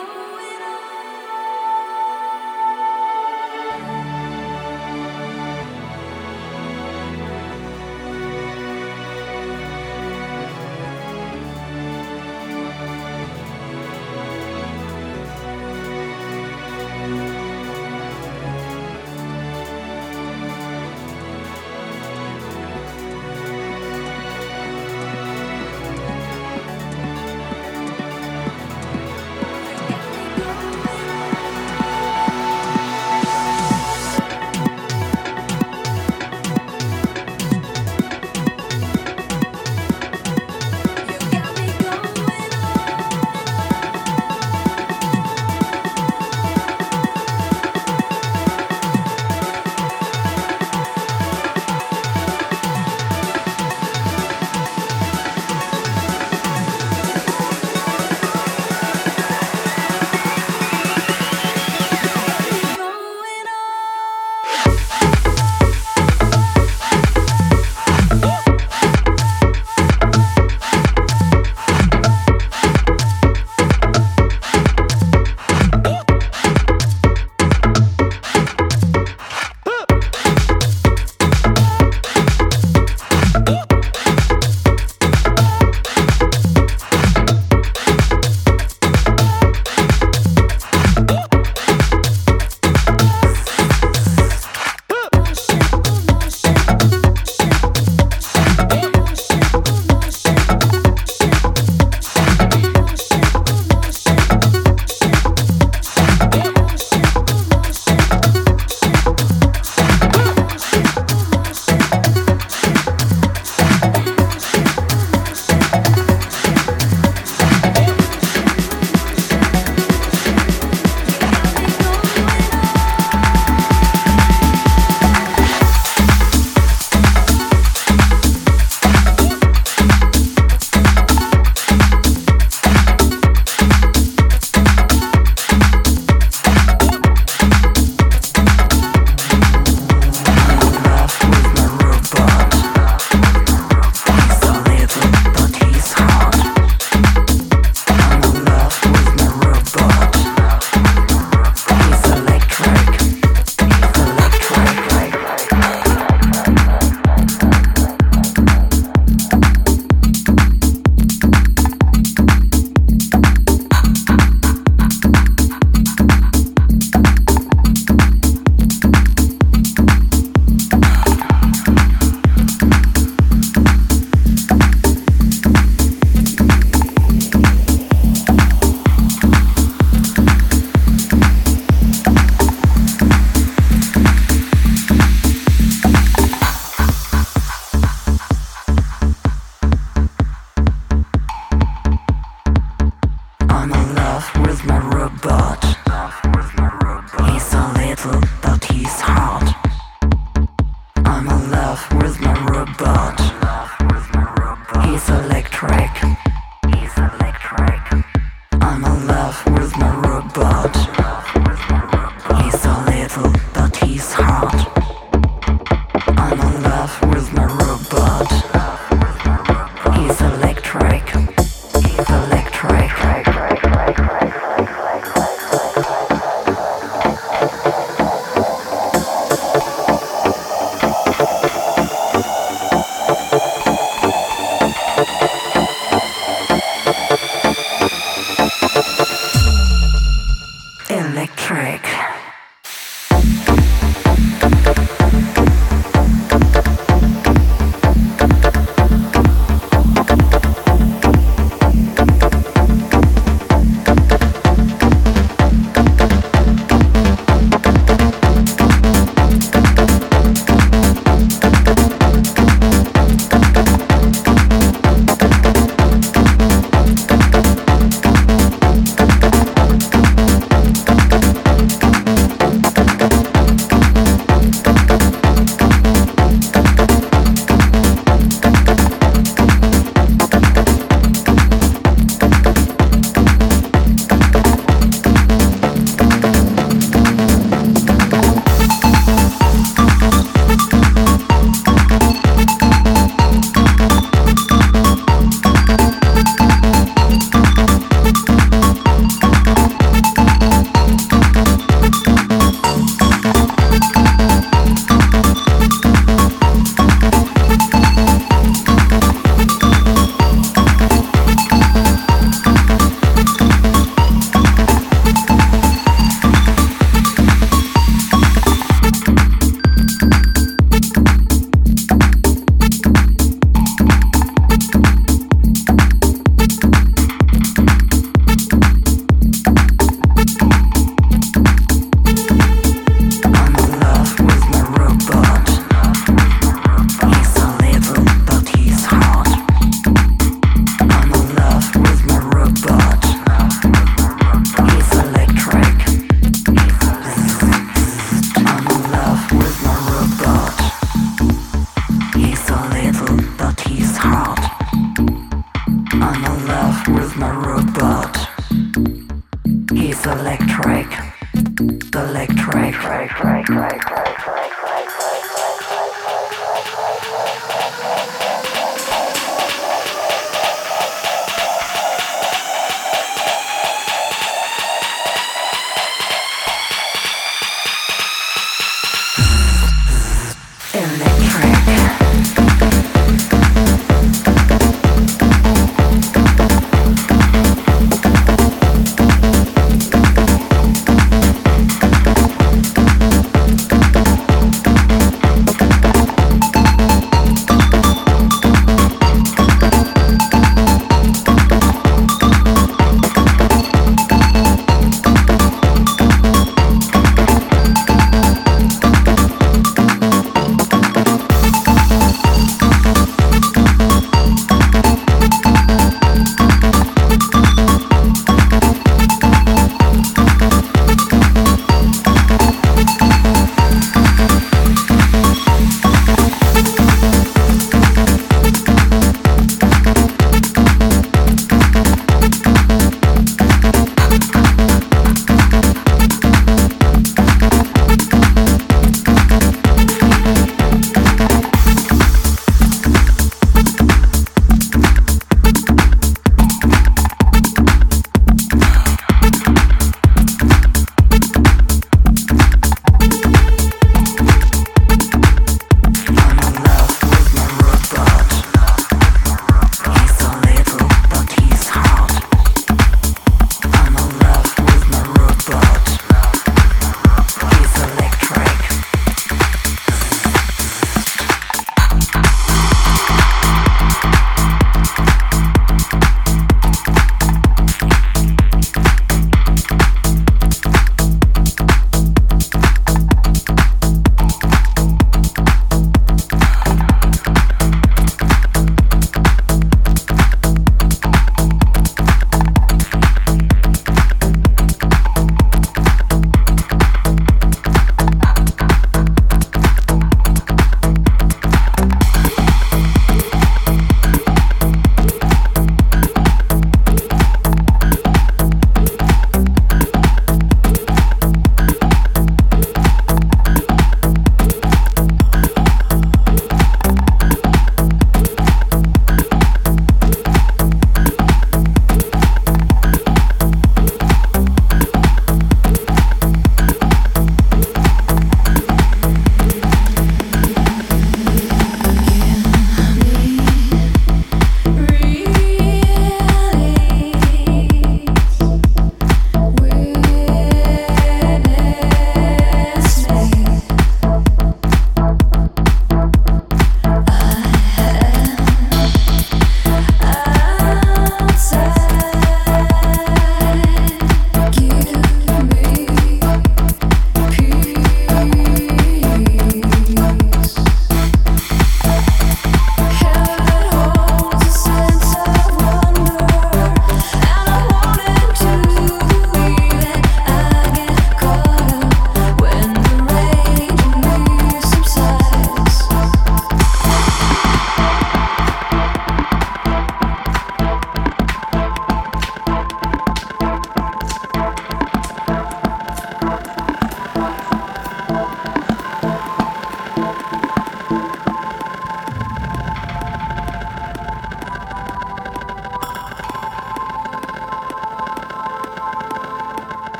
you.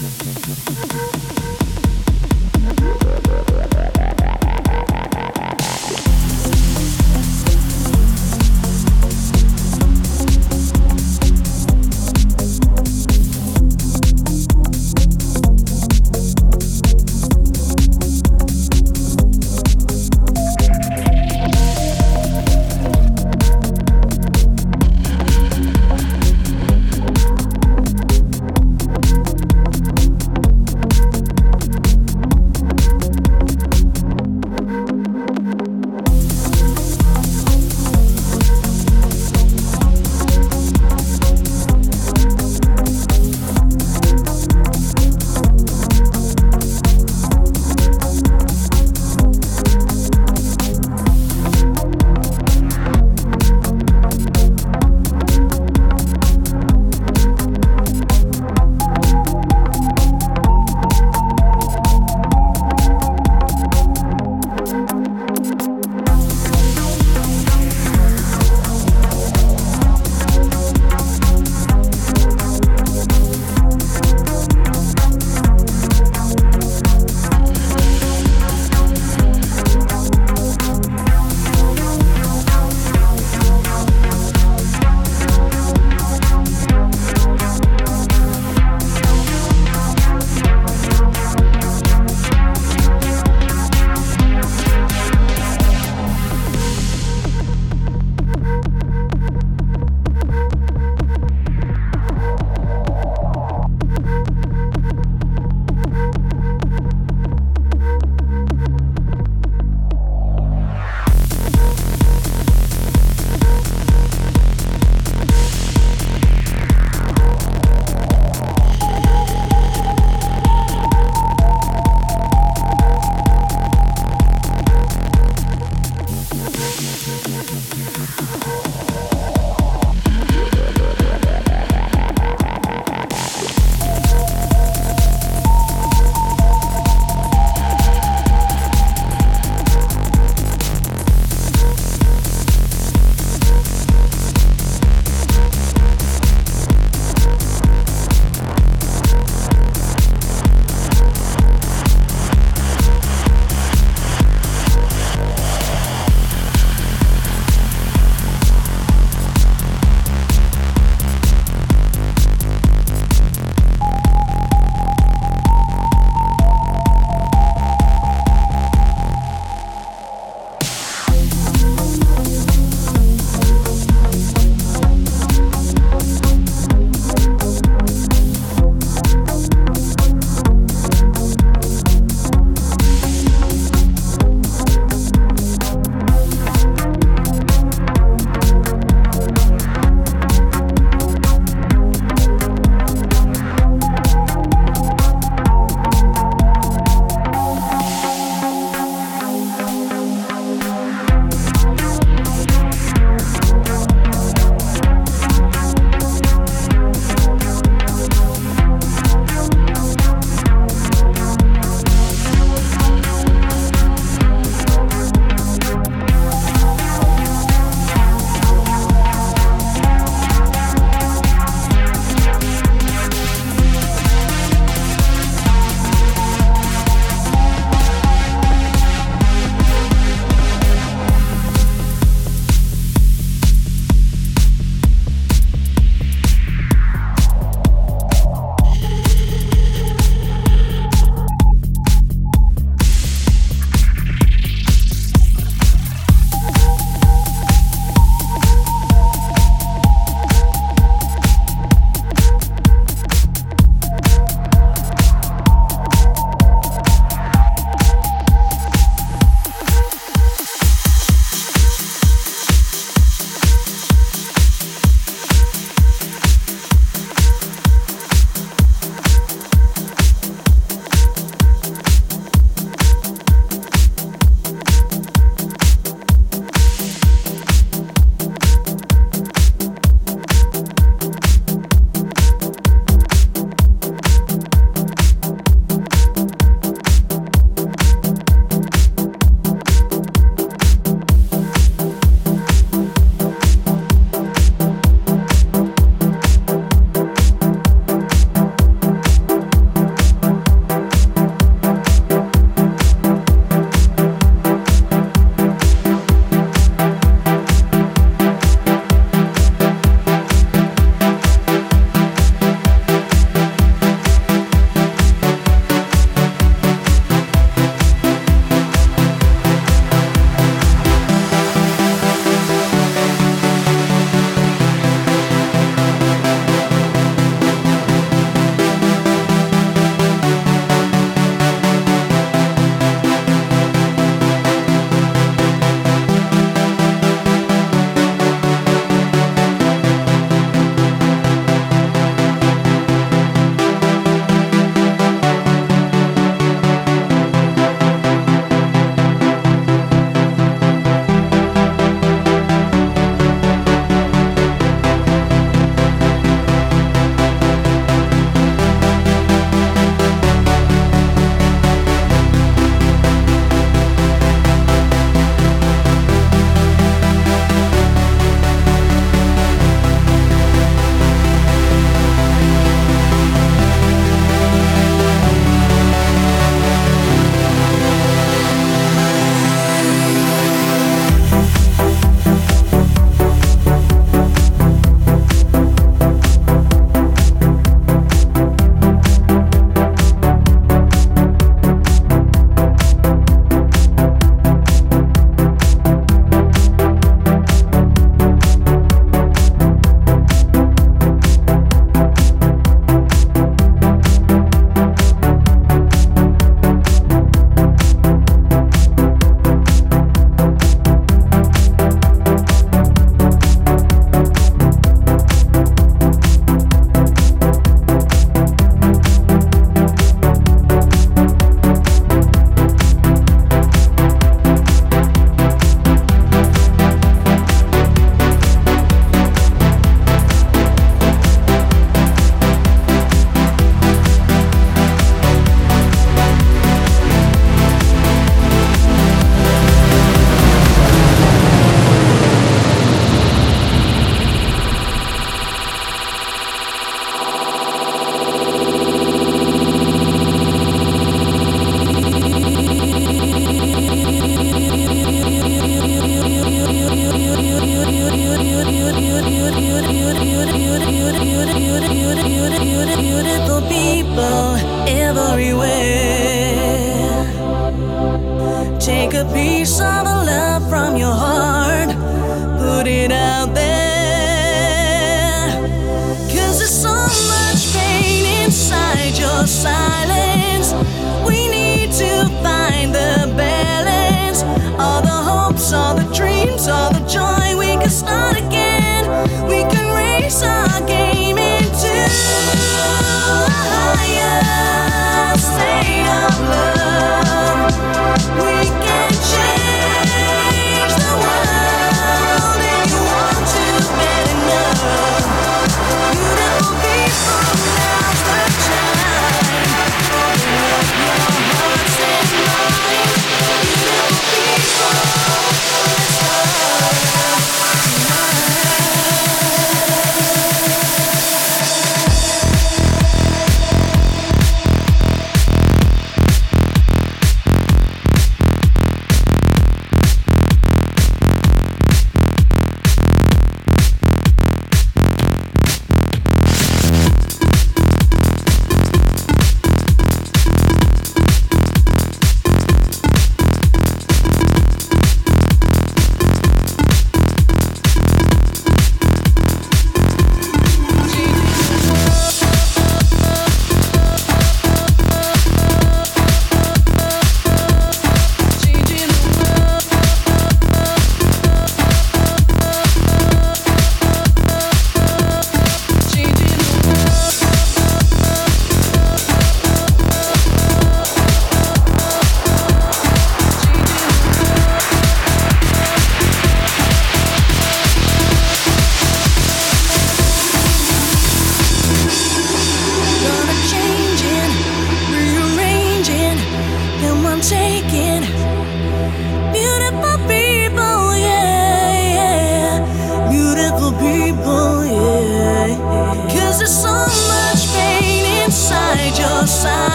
ハハハハ!